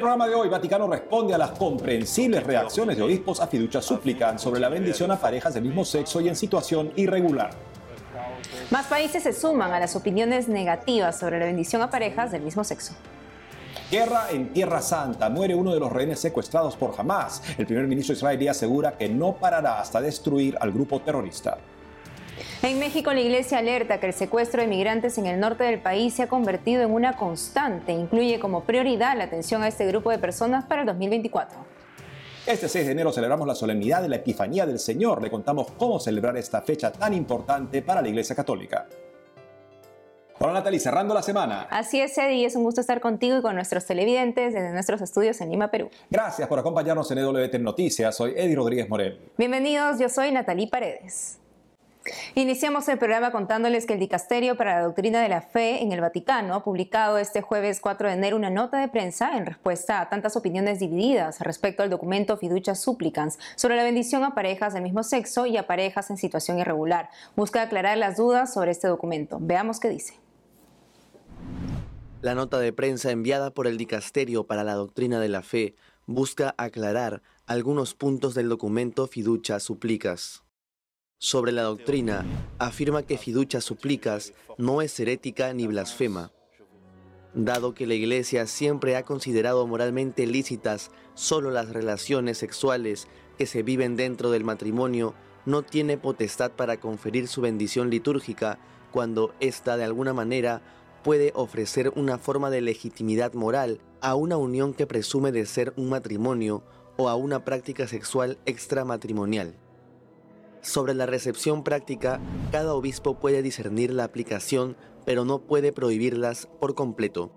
el programa de hoy, Vaticano responde a las comprensibles reacciones de obispos a fiducia suplican sobre la bendición a parejas del mismo sexo y en situación irregular. Más países se suman a las opiniones negativas sobre la bendición a parejas del mismo sexo. Guerra en Tierra Santa. Muere uno de los rehenes secuestrados por Hamas. El primer ministro israelí asegura que no parará hasta destruir al grupo terrorista. En México, la iglesia alerta que el secuestro de migrantes en el norte del país se ha convertido en una constante. Incluye como prioridad la atención a este grupo de personas para el 2024. Este 6 de enero celebramos la solemnidad de la Epifanía del Señor. Le contamos cómo celebrar esta fecha tan importante para la Iglesia Católica. Hola Natalie, cerrando la semana. Así es, Eddie, es un gusto estar contigo y con nuestros televidentes desde nuestros estudios en Lima, Perú. Gracias por acompañarnos en EWT Noticias. Soy Eddie Rodríguez Morel. Bienvenidos, yo soy Natalie Paredes. Iniciamos el programa contándoles que el Dicasterio para la Doctrina de la Fe en el Vaticano ha publicado este jueves 4 de enero una nota de prensa en respuesta a tantas opiniones divididas respecto al documento Fiducia Supplicans sobre la bendición a parejas del mismo sexo y a parejas en situación irregular. Busca aclarar las dudas sobre este documento. Veamos qué dice. La nota de prensa enviada por el Dicasterio para la Doctrina de la Fe busca aclarar algunos puntos del documento Fiducia Supplicas. Sobre la doctrina, afirma que Fiducia Supplicas no es herética ni blasfema. Dado que la Iglesia siempre ha considerado moralmente lícitas solo las relaciones sexuales que se viven dentro del matrimonio, no tiene potestad para conferir su bendición litúrgica cuando ésta de alguna manera puede ofrecer una forma de legitimidad moral a una unión que presume de ser un matrimonio o a una práctica sexual extramatrimonial. Sobre la recepción práctica, cada obispo puede discernir la aplicación, pero no puede prohibirlas por completo.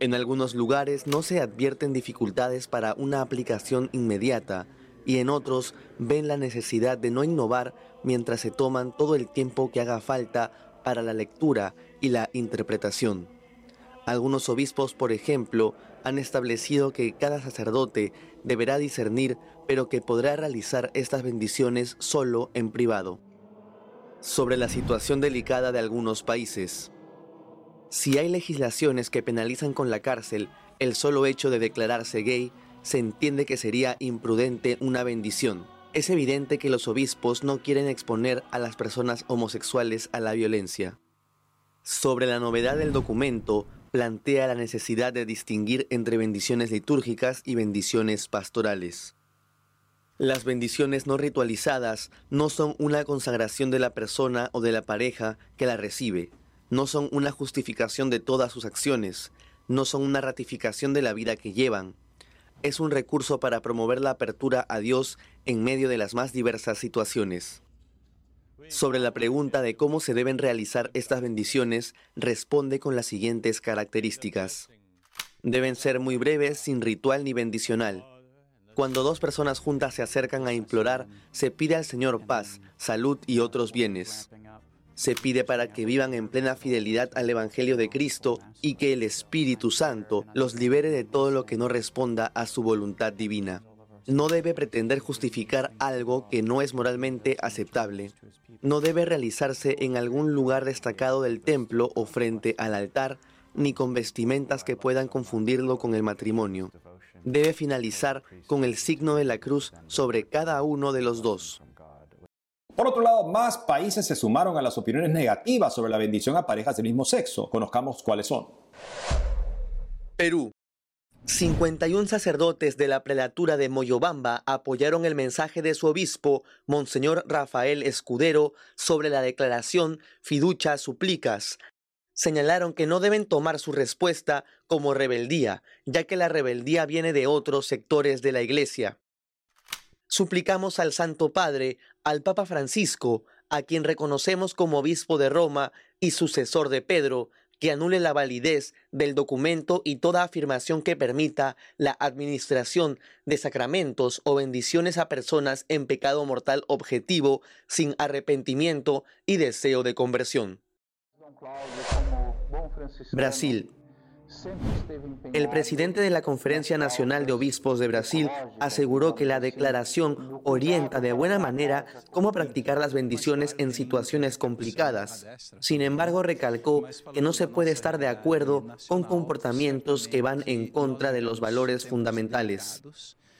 En algunos lugares no se advierten dificultades para una aplicación inmediata y en otros ven la necesidad de no innovar mientras se toman todo el tiempo que haga falta para la lectura y la interpretación. Algunos obispos, por ejemplo, han establecido que cada sacerdote deberá discernir, pero que podrá realizar estas bendiciones solo en privado. Sobre la situación delicada de algunos países. Si hay legislaciones que penalizan con la cárcel el solo hecho de declararse gay, se entiende que sería imprudente una bendición. Es evidente que los obispos no quieren exponer a las personas homosexuales a la violencia. Sobre la novedad del documento, plantea la necesidad de distinguir entre bendiciones litúrgicas y bendiciones pastorales. Las bendiciones no ritualizadas no son una consagración de la persona o de la pareja que la recibe, no son una justificación de todas sus acciones, no son una ratificación de la vida que llevan. Es un recurso para promover la apertura a Dios en medio de las más diversas situaciones. Sobre la pregunta de cómo se deben realizar estas bendiciones, responde con las siguientes características. Deben ser muy breves, sin ritual ni bendicional. Cuando dos personas juntas se acercan a implorar, se pide al Señor paz, salud y otros bienes. Se pide para que vivan en plena fidelidad al Evangelio de Cristo y que el Espíritu Santo los libere de todo lo que no responda a su voluntad divina no debe pretender justificar algo que no es moralmente aceptable. No debe realizarse en algún lugar destacado del templo o frente al altar, ni con vestimentas que puedan confundirlo con el matrimonio. Debe finalizar con el signo de la cruz sobre cada uno de los dos. Por otro lado, más países se sumaron a las opiniones negativas sobre la bendición a parejas del mismo sexo. Conozcamos cuáles son. Perú. 51 sacerdotes de la prelatura de Moyobamba apoyaron el mensaje de su obispo, Monseñor Rafael Escudero, sobre la declaración Fiducia Suplicas. Señalaron que no deben tomar su respuesta como rebeldía, ya que la rebeldía viene de otros sectores de la Iglesia. Suplicamos al Santo Padre, al Papa Francisco, a quien reconocemos como obispo de Roma y sucesor de Pedro, que anule la validez del documento y toda afirmación que permita la administración de sacramentos o bendiciones a personas en pecado mortal objetivo sin arrepentimiento y deseo de conversión. Brasil. El presidente de la Conferencia Nacional de Obispos de Brasil aseguró que la declaración orienta de buena manera cómo practicar las bendiciones en situaciones complicadas. Sin embargo, recalcó que no se puede estar de acuerdo con comportamientos que van en contra de los valores fundamentales.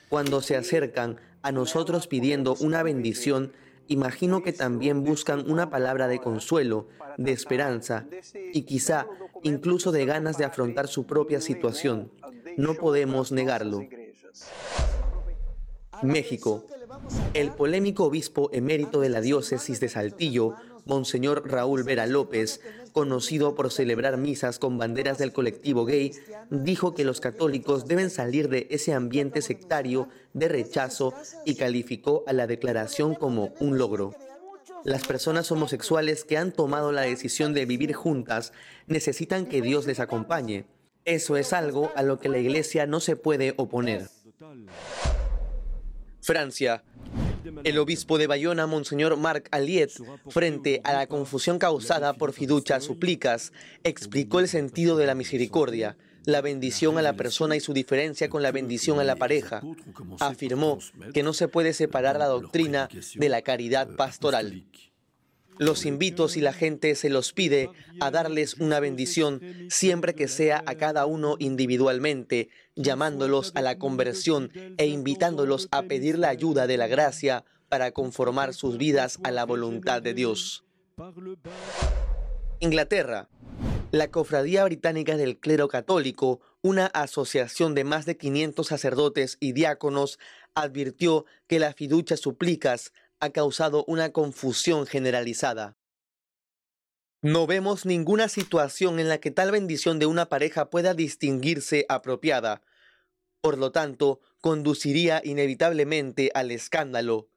Cuando se acercan a nosotros pidiendo una bendición, imagino que también buscan una palabra de consuelo, de esperanza y quizá incluso de ganas de afrontar su propia situación. No podemos negarlo. México. El polémico obispo emérito de la diócesis de Saltillo, Monseñor Raúl Vera López, conocido por celebrar misas con banderas del colectivo gay, dijo que los católicos deben salir de ese ambiente sectario de rechazo y calificó a la declaración como un logro. Las personas homosexuales que han tomado la decisión de vivir juntas necesitan que Dios les acompañe. Eso es algo a lo que la Iglesia no se puede oponer. Francia. El obispo de Bayona, Monseñor Marc Aliet, frente a la confusión causada por fiducia suplicas, explicó el sentido de la misericordia, la bendición a la persona y su diferencia con la bendición a la pareja. Afirmó que no se puede separar la doctrina de la caridad pastoral. Los invito, si la gente se los pide, a darles una bendición, siempre que sea a cada uno individualmente, llamándolos a la conversión e invitándolos a pedir la ayuda de la gracia para conformar sus vidas a la voluntad de Dios. Inglaterra. La Cofradía Británica del Clero Católico, una asociación de más de 500 sacerdotes y diáconos, advirtió que la fiducia suplicas ha causado una confusión generalizada. No vemos ninguna situación en la que tal bendición de una pareja pueda distinguirse apropiada. Por lo tanto, conduciría inevitablemente al escándalo.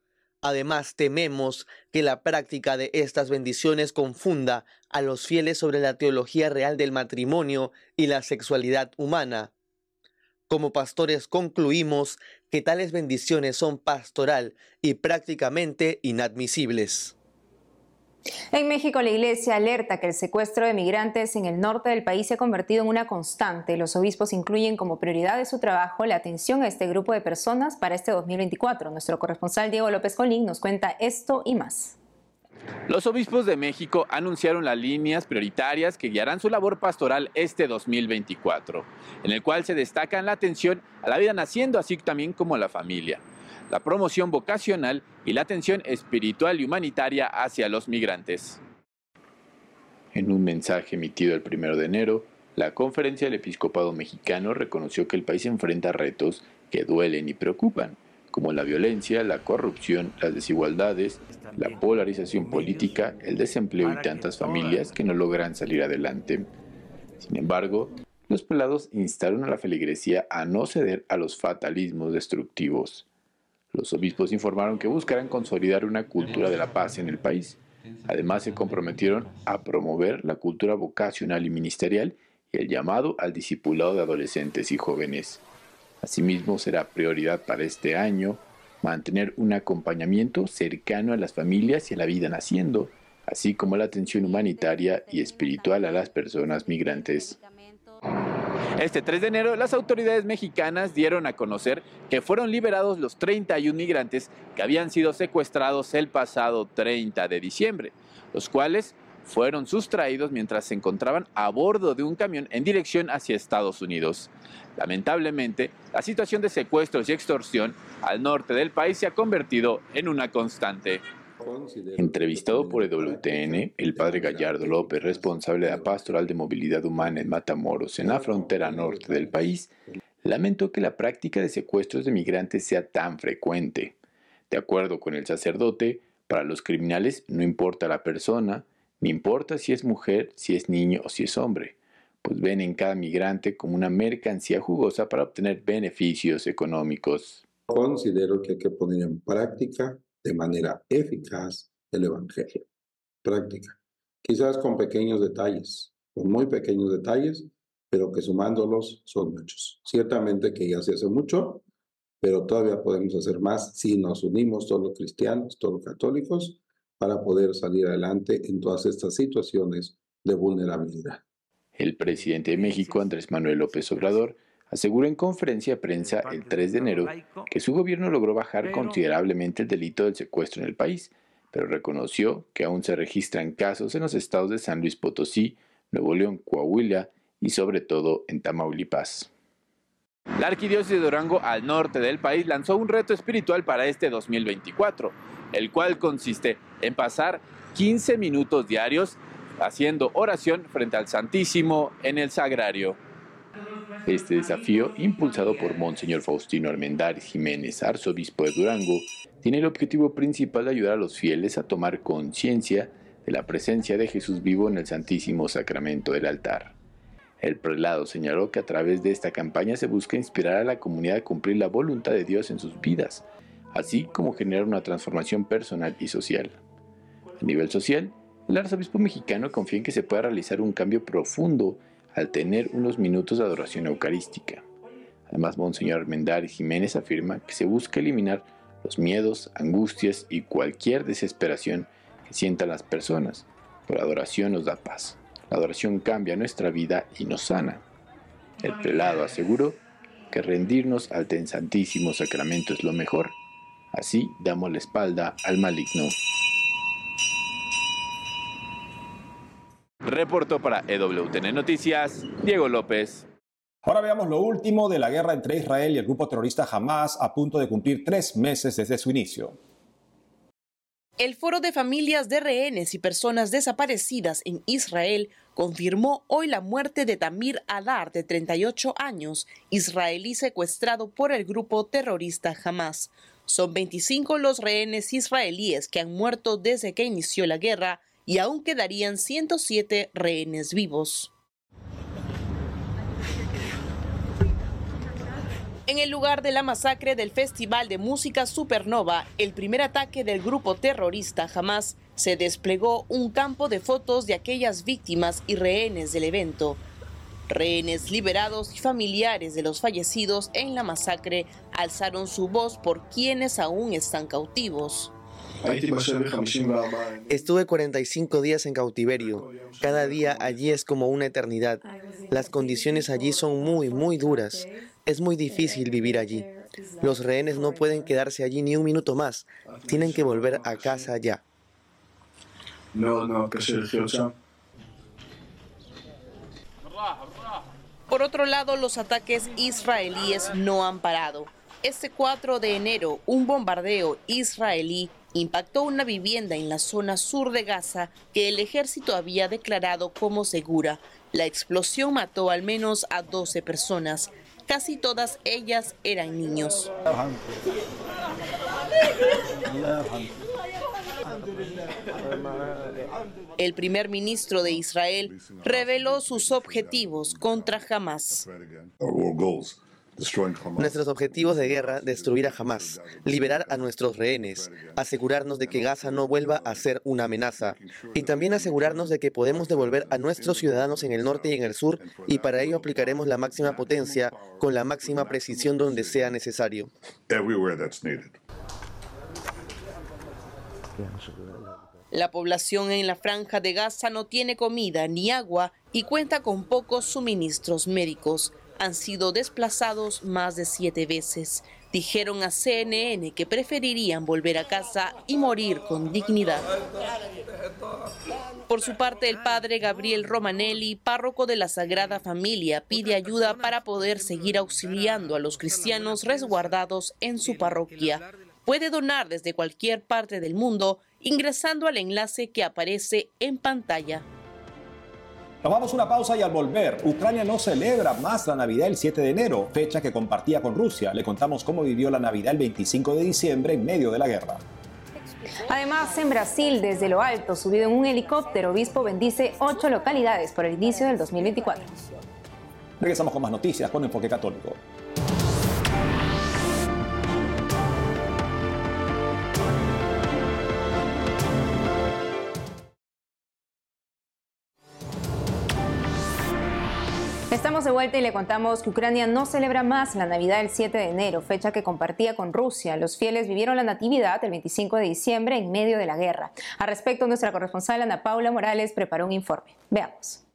Además, tememos que la práctica de estas bendiciones confunda a los fieles sobre la teología real del matrimonio y la sexualidad humana. Como pastores concluimos que tales bendiciones son pastoral y prácticamente inadmisibles. En México, la Iglesia alerta que el secuestro de migrantes en el norte del país se ha convertido en una constante. Los obispos incluyen como prioridad de su trabajo la atención a este grupo de personas para este 2024. Nuestro corresponsal Diego López Colín nos cuenta esto y más. Los obispos de México anunciaron las líneas prioritarias que guiarán su labor pastoral este 2024, en el cual se destacan la atención a la vida naciendo, así también como a la familia, la promoción vocacional y la atención espiritual y humanitaria hacia los migrantes. En un mensaje emitido el 1 de enero, la Conferencia del Episcopado Mexicano reconoció que el país enfrenta retos que duelen y preocupan, como la violencia, la corrupción, las desigualdades, la polarización política, el desempleo y tantas familias que no logran salir adelante. Sin embargo, los pelados instaron a la feligresía a no ceder a los fatalismos destructivos. Los obispos informaron que buscarán consolidar una cultura de la paz en el país. Además, se comprometieron a promover la cultura vocacional y ministerial y el llamado al discipulado de adolescentes y jóvenes. Asimismo, será prioridad para este año mantener un acompañamiento cercano a las familias y a la vida naciendo, así como la atención humanitaria y espiritual a las personas migrantes. Este 3 de enero, las autoridades mexicanas dieron a conocer que fueron liberados los 31 migrantes que habían sido secuestrados el pasado 30 de diciembre, los cuales fueron sustraídos mientras se encontraban a bordo de un camión en dirección hacia Estados Unidos. Lamentablemente, la situación de secuestros y extorsión al norte del país se ha convertido en una constante. Entrevistado por EWTN, el padre Gallardo López, responsable de la pastoral de movilidad humana en Matamoros, en la frontera norte del país, lamentó que la práctica de secuestros de migrantes sea tan frecuente. De acuerdo con el sacerdote, para los criminales no importa la persona, ni importa si es mujer, si es niño o si es hombre, pues ven en cada migrante como una mercancía jugosa para obtener beneficios económicos. Considero que hay que poner en práctica de manera eficaz el Evangelio. Práctica. Quizás con pequeños detalles, con muy pequeños detalles, pero que sumándolos son muchos. Ciertamente que ya se hace mucho, pero todavía podemos hacer más si nos unimos todos los cristianos, todos los católicos, para poder salir adelante en todas estas situaciones de vulnerabilidad. El presidente de México, Andrés Manuel López Obrador, aseguró en conferencia de prensa el 3 de enero que su gobierno logró bajar considerablemente el delito del secuestro en el país, pero reconoció que aún se registran casos en los estados de San Luis Potosí, Nuevo León, Coahuila y sobre todo en Tamaulipas. La Arquidiócesis de Durango, al norte del país, lanzó un reto espiritual para este 2024, el cual consiste en pasar 15 minutos diarios haciendo oración frente al Santísimo en el Sagrario. Este desafío, impulsado por Monseñor Faustino Armendáriz Jiménez, arzobispo de Durango, tiene el objetivo principal de ayudar a los fieles a tomar conciencia de la presencia de Jesús vivo en el Santísimo Sacramento del altar. El prelado señaló que a través de esta campaña se busca inspirar a la comunidad a cumplir la voluntad de Dios en sus vidas, así como generar una transformación personal y social. A nivel social, el arzobispo mexicano confía en que se pueda realizar un cambio profundo al tener unos minutos de adoración eucarística. Además, Monseñor Armendáriz Jiménez afirma que se busca eliminar los miedos, angustias y cualquier desesperación que sientan las personas. Por la adoración nos da paz. La adoración cambia nuestra vida y nos sana. El prelado aseguró que rendirnos al Santísimo Sacramento es lo mejor. Así damos la espalda al maligno. Reportó para EWTN Noticias, Diego López. Ahora veamos lo último de la guerra entre Israel y el grupo terrorista Hamas a punto de cumplir tres meses desde su inicio. El Foro de Familias de Rehenes y Personas Desaparecidas en Israel confirmó hoy la muerte de Tamir Adar, de 38 años, israelí secuestrado por el grupo terrorista Hamas. Son 25 los rehenes israelíes que han muerto desde que inició la guerra y aún quedarían 107 rehenes vivos. En el lugar de la masacre del Festival de Música Supernova, el primer ataque del grupo terrorista jamás se desplegó un campo de fotos de aquellas víctimas y rehenes del evento. Rehenes liberados y familiares de los fallecidos en la masacre alzaron su voz por quienes aún están cautivos. Estuve 45 días en cautiverio. Cada día allí es como una eternidad. Las condiciones allí son muy, muy duras. Es muy difícil vivir allí. Los rehenes no pueden quedarse allí ni un minuto más. Tienen que volver a casa ya. Por otro lado, los ataques israelíes no han parado. Este 4 de enero, un bombardeo israelí impactó una vivienda en la zona sur de Gaza que el ejército había declarado como segura. La explosión mató al menos a 12 personas. Casi todas ellas eran niños. El primer ministro de Israel reveló sus objetivos contra Hamas. Nuestros objetivos de guerra, destruir a Hamas, liberar a nuestros rehenes, asegurarnos de que Gaza no vuelva a ser una amenaza y también asegurarnos de que podemos devolver a nuestros ciudadanos en el norte y en el sur y para ello aplicaremos la máxima potencia con la máxima precisión donde sea necesario. La población en la franja de Gaza no tiene comida ni agua y cuenta con pocos suministros médicos han sido desplazados más de siete veces. Dijeron a CNN que preferirían volver a casa y morir con dignidad. Por su parte, el padre Gabriel Romanelli, párroco de la Sagrada Familia, pide ayuda para poder seguir auxiliando a los cristianos resguardados en su parroquia. Puede donar desde cualquier parte del mundo ingresando al enlace que aparece en pantalla. Tomamos una pausa y al volver, Ucrania no celebra más la Navidad el 7 de enero, fecha que compartía con Rusia. Le contamos cómo vivió la Navidad el 25 de diciembre en medio de la guerra. Además, en Brasil, desde lo alto, subido en un helicóptero, obispo bendice ocho localidades por el inicio del 2024. Regresamos con más noticias con Enfoque Católico. Estamos de vuelta y le contamos que Ucrania no celebra más la Navidad el 7 de enero, fecha que compartía con Rusia. Los fieles vivieron la Natividad el 25 de diciembre en medio de la guerra. Al respecto, nuestra corresponsal Ana Paula Morales preparó un informe. Veamos.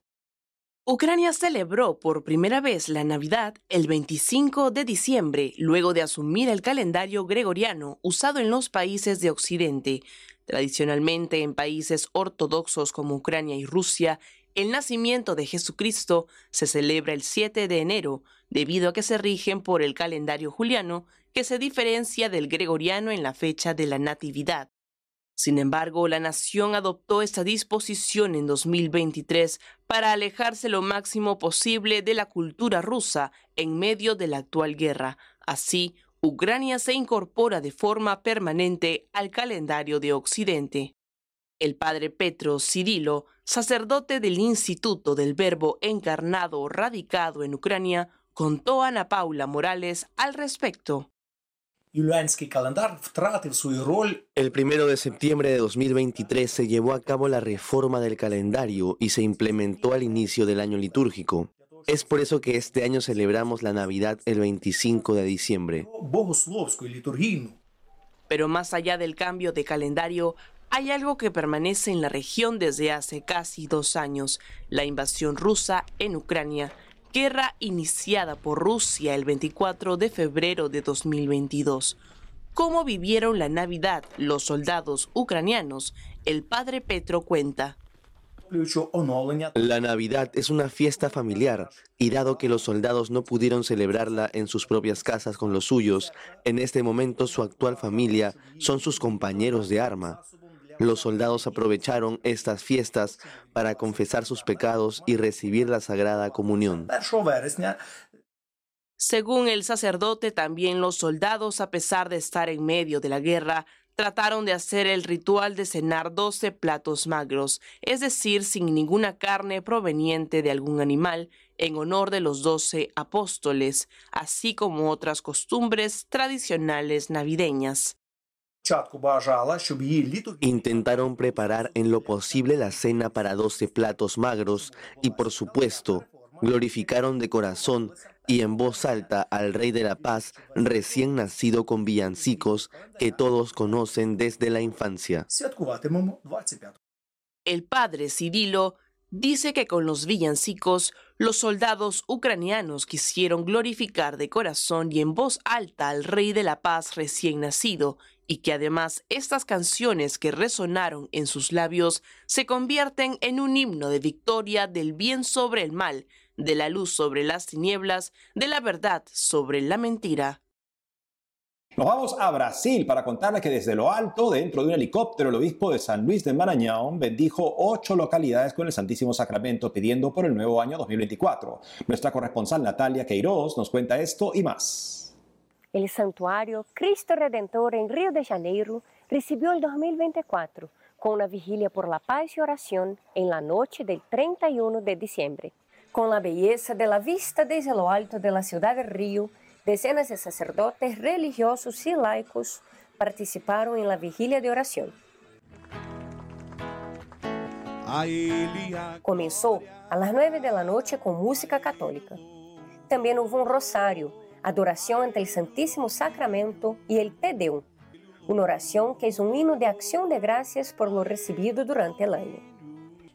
Ucrania celebró por primera vez la Navidad el 25 de diciembre, luego de asumir el calendario gregoriano usado en los países de Occidente. Tradicionalmente en países ortodoxos como Ucrania y Rusia, el nacimiento de Jesucristo se celebra el 7 de enero, debido a que se rigen por el calendario juliano, que se diferencia del gregoriano en la fecha de la Natividad. Sin embargo, la nación adoptó esta disposición en 2023 para alejarse lo máximo posible de la cultura rusa en medio de la actual guerra. Así, Ucrania se incorpora de forma permanente al calendario de Occidente. El padre Petro Cirilo, sacerdote del Instituto del Verbo Encarnado radicado en Ucrania, contó a Ana Paula Morales al respecto. El primero de septiembre de 2023 se llevó a cabo la reforma del calendario y se implementó al inicio del año litúrgico. Es por eso que este año celebramos la Navidad el 25 de diciembre. Pero más allá del cambio de calendario, hay algo que permanece en la región desde hace casi dos años, la invasión rusa en Ucrania guerra iniciada por Rusia el 24 de febrero de 2022. ¿Cómo vivieron la Navidad los soldados ucranianos? El padre Petro cuenta. La Navidad es una fiesta familiar y dado que los soldados no pudieron celebrarla en sus propias casas con los suyos, en este momento su actual familia son sus compañeros de arma. Los soldados aprovecharon estas fiestas para confesar sus pecados y recibir la Sagrada Comunión. Según el sacerdote, también los soldados, a pesar de estar en medio de la guerra, trataron de hacer el ritual de cenar 12 platos magros, es decir, sin ninguna carne proveniente de algún animal, en honor de los doce apóstoles, así como otras costumbres tradicionales navideñas. Intentaron preparar en lo posible la cena para 12 platos magros y por supuesto glorificaron de corazón y en voz alta al Rey de la Paz recién nacido con villancicos que todos conocen desde la infancia. El padre Cirilo dice que con los villancicos los soldados ucranianos quisieron glorificar de corazón y en voz alta al Rey de la Paz recién nacido y que además estas canciones que resonaron en sus labios se convierten en un himno de victoria del bien sobre el mal, de la luz sobre las tinieblas, de la verdad sobre la mentira. Nos vamos a Brasil para contarles que desde lo alto, dentro de un helicóptero, el obispo de San Luis de Maranhão bendijo ocho localidades con el Santísimo Sacramento pidiendo por el nuevo año 2024. Nuestra corresponsal Natalia Queiroz nos cuenta esto y más. El santuario Cristo Redentor en Río de Janeiro recibió el 2024 con una vigilia por la paz y oración en la noche del 31 de diciembre. Con la belleza de la vista desde lo alto de la ciudad de Río, decenas de sacerdotes religiosos y laicos participaron en la vigilia de oración. Comenzó a las 9 de la noche con música católica. También hubo un rosario adoración ante el Santísimo Sacramento y el Te Deum, una oración que es un himno de acción de gracias por lo recibido durante el año.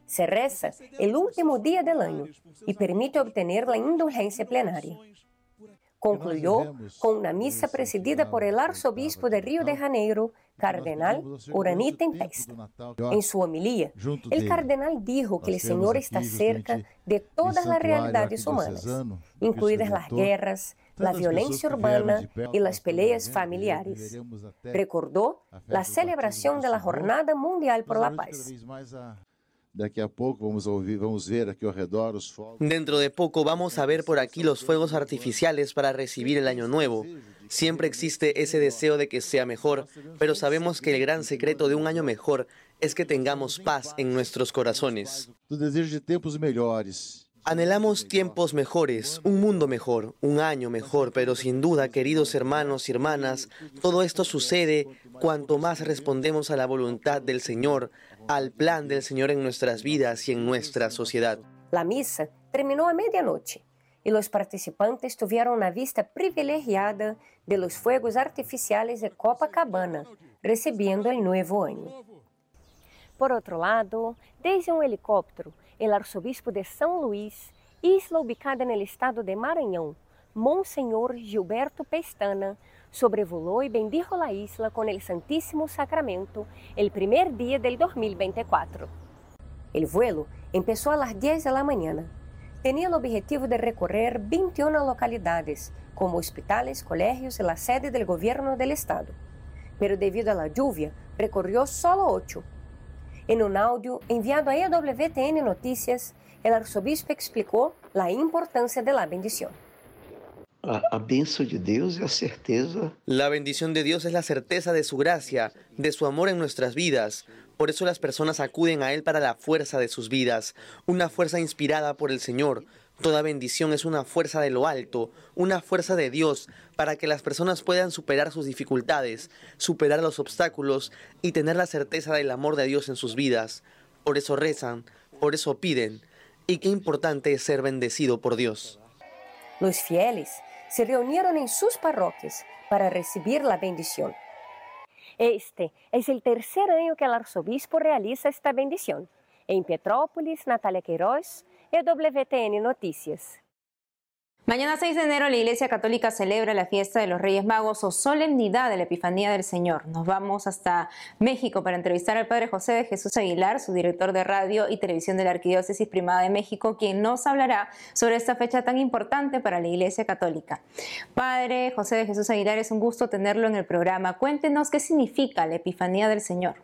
Se reza el último día del año y permite obtener la indulgencia plenaria. Concluyó con una misa presidida por el arzobispo de Río de Janeiro, cardenal Urani Tempesta. En su homilía, el cardenal dijo que el Señor está cerca de todas las realidades humanas, incluidas las guerras, la violencia urbana y las peleas familiares. Recordó la celebración de la Jornada Mundial por la Paz. Dentro de poco vamos a ver por aquí los fuegos artificiales para recibir el año nuevo. Siempre existe ese deseo de que sea mejor, pero sabemos que el gran secreto de un año mejor es que tengamos paz en nuestros corazones. Anhelamos tiempos mejores, un mundo mejor, un año mejor, pero sin duda, queridos hermanos y hermanas, todo esto sucede cuanto más respondemos a la voluntad del Señor, al plan del Señor en nuestras vidas y en nuestra sociedad. La misa terminó a medianoche y los participantes tuvieron una vista privilegiada de los fuegos artificiales de Copacabana, recibiendo el nuevo año. Por otro lado, desde un helicóptero, el arzobispo de São Luís isla ubicada en el estado de Maranhão, Monseñor Gilberto Pestana sobrevoló y bendijo la isla con el Santísimo Sacramento el primer día del 2024. El vuelo empezó a las 10 de la mañana. Tenía el objetivo de recorrer 21 localidades, como hospitales, colegios y la sede del gobierno del estado. Pero debido a la lluvia, recorrió solo 8. En un audio enviado a EWTN Noticias, el arzobispo explicó la importancia de la bendición. A, de certeza. La bendición de Dios es la certeza de su gracia, de su amor en nuestras vidas. Por eso las personas acuden a Él para la fuerza de sus vidas, una fuerza inspirada por el Señor. Toda bendición es una fuerza de lo alto, una fuerza de Dios, para que las personas puedan superar sus dificultades, superar los obstáculos y tener la certeza del amor de Dios en sus vidas. Por eso rezan, por eso piden. Y qué importante es ser bendecido por Dios. Los fieles se reunieron en sus parroquias para recibir la bendición. Este es el tercer año que el arzobispo realiza esta bendición. En Petrópolis, Natalia Queiroz, EWTN Noticias. Mañana 6 de enero la Iglesia Católica celebra la fiesta de los Reyes Magos o solemnidad de la Epifanía del Señor. Nos vamos hasta México para entrevistar al Padre José de Jesús Aguilar, su director de radio y televisión de la Arquidiócesis Primada de México, quien nos hablará sobre esta fecha tan importante para la Iglesia Católica. Padre José de Jesús Aguilar, es un gusto tenerlo en el programa. Cuéntenos qué significa la Epifanía del Señor.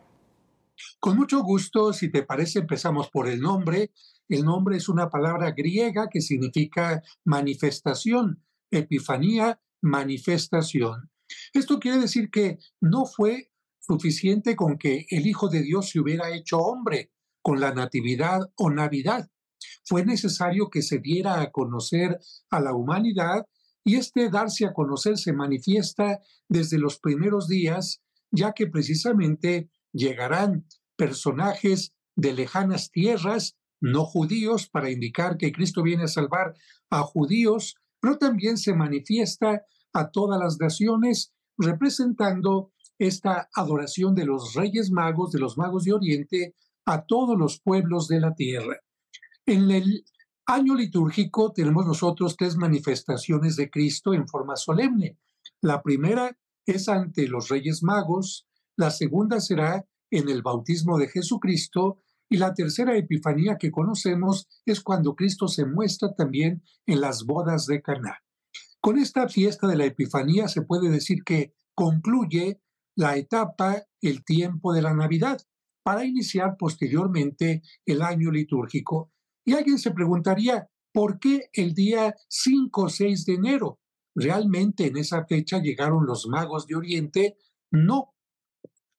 Con mucho gusto, si te parece, empezamos por el nombre. El nombre es una palabra griega que significa manifestación, epifanía, manifestación. Esto quiere decir que no fue suficiente con que el Hijo de Dios se hubiera hecho hombre con la natividad o navidad. Fue necesario que se diera a conocer a la humanidad y este darse a conocer se manifiesta desde los primeros días, ya que precisamente llegarán personajes de lejanas tierras no judíos para indicar que Cristo viene a salvar a judíos, pero también se manifiesta a todas las naciones representando esta adoración de los reyes magos, de los magos de Oriente, a todos los pueblos de la tierra. En el año litúrgico tenemos nosotros tres manifestaciones de Cristo en forma solemne. La primera es ante los reyes magos, la segunda será en el bautismo de Jesucristo y la tercera epifanía que conocemos es cuando Cristo se muestra también en las bodas de Caná. Con esta fiesta de la epifanía se puede decir que concluye la etapa, el tiempo de la Navidad, para iniciar posteriormente el año litúrgico. Y alguien se preguntaría, ¿por qué el día 5 o 6 de enero? ¿Realmente en esa fecha llegaron los magos de Oriente? No.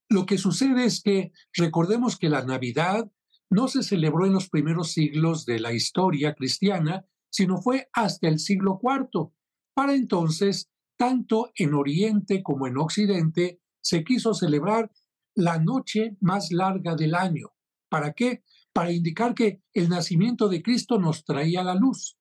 Lo que sucede es que recordemos que la Navidad no se celebró en los primeros siglos de la historia cristiana, sino fue hasta el siglo IV. Para entonces, tanto en Oriente como en Occidente, se quiso celebrar la noche más larga del año. ¿Para qué? Para indicar que el nacimiento de Cristo nos traía la luz.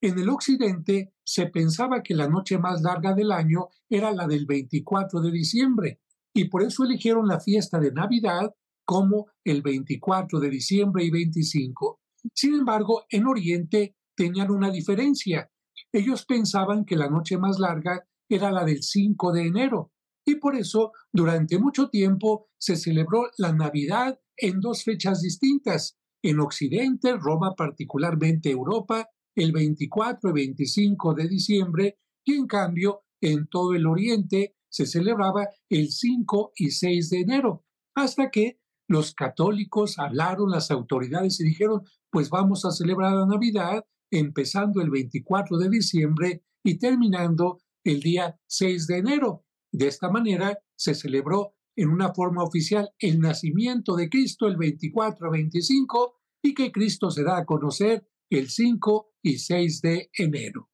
En el Occidente se pensaba que la noche más larga del año era la del 24 de diciembre, y por eso eligieron la fiesta de Navidad como el 24 de diciembre y 25. Sin embargo, en Oriente tenían una diferencia. Ellos pensaban que la noche más larga era la del 5 de enero y por eso durante mucho tiempo se celebró la Navidad en dos fechas distintas. En Occidente, Roma particularmente Europa, el 24 y 25 de diciembre y en cambio en todo el Oriente se celebraba el 5 y 6 de enero, hasta que los católicos hablaron, las autoridades y dijeron, pues vamos a celebrar la Navidad empezando el 24 de diciembre y terminando el día 6 de enero. De esta manera se celebró en una forma oficial el nacimiento de Cristo el 24-25 y que Cristo se da a conocer el 5 y 6 de enero.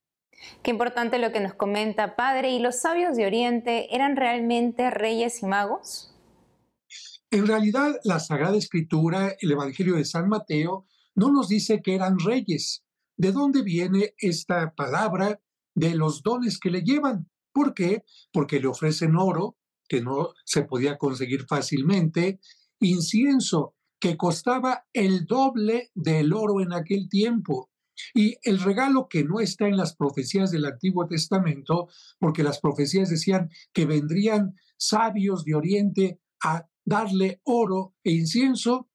Qué importante lo que nos comenta, Padre. ¿Y los sabios de Oriente eran realmente reyes y magos? En realidad, la Sagrada Escritura, el Evangelio de San Mateo, no nos dice que eran reyes. ¿De dónde viene esta palabra de los dones que le llevan? ¿Por qué? Porque le ofrecen oro, que no se podía conseguir fácilmente, incienso, que costaba el doble del oro en aquel tiempo, Y el regalo que no está en las profecías del Antiguo Testamento, porque las profecías decían que vendrían sabios de Oriente a darle oro e incienso,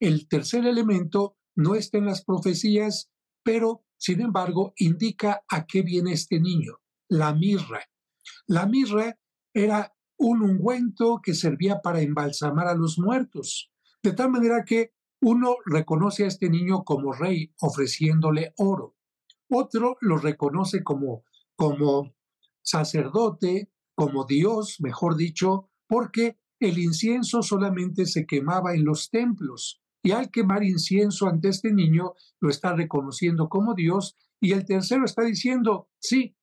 el tercer elemento no está en las profecías, pero sin embargo indica a qué viene este niño, la mirra. La mirra era un ungüento que servía para embalsamar a los muertos, de tal manera que uno reconoce a este niño como rey ofreciéndole oro, otro lo reconoce como, como sacerdote, como Dios, mejor dicho, porque el incienso solamente se quemaba en los templos y al quemar incienso ante este niño lo está reconociendo como Dios y el tercero está diciendo, sí,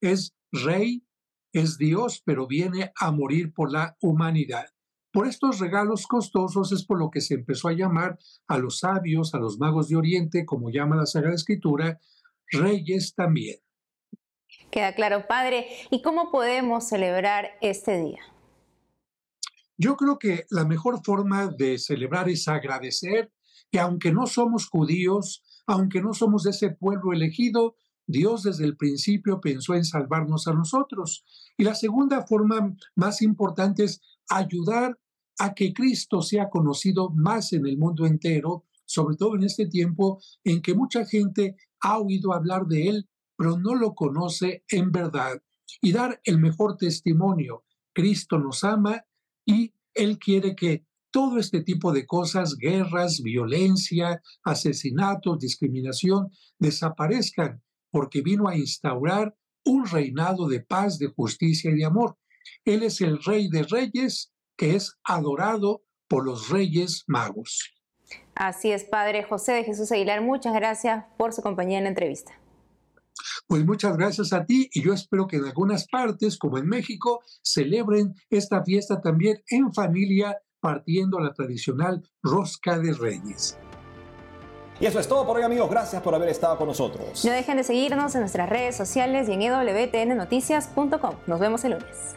es rey, es Dios, pero viene a morir por la humanidad. Por estos regalos costosos es por lo que se empezó a llamar a los sabios, a los magos de Oriente, como llama la Sagrada Escritura, reyes también. Queda claro, Padre. ¿Y cómo podemos celebrar este día? Yo creo que la mejor forma de celebrar es agradecer que aunque no somos judíos, aunque no somos de ese pueblo elegido, Dios desde el principio pensó en salvarnos a nosotros. Y la segunda forma más importante es ayudar a que Cristo sea conocido más en el mundo entero, sobre todo en este tiempo en que mucha gente ha oído hablar de Él, pero no lo conoce en verdad. Y dar el mejor testimonio. Cristo nos ama y Él quiere que todo este tipo de cosas, guerras, violencia, asesinatos, discriminación, desaparezcan, porque vino a instaurar un reinado de paz, de justicia y de amor. Él es el rey de reyes que es adorado por los reyes magos. Así es, Padre José de Jesús Aguilar, muchas gracias por su compañía en la entrevista. Pues muchas gracias a ti y yo espero que en algunas partes, como en México, celebren esta fiesta también en familia, partiendo la tradicional rosca de reyes. Y eso es todo por hoy amigos, gracias por haber estado con nosotros. No dejen de seguirnos en nuestras redes sociales y en ewtnnoticias.com. Nos vemos el lunes.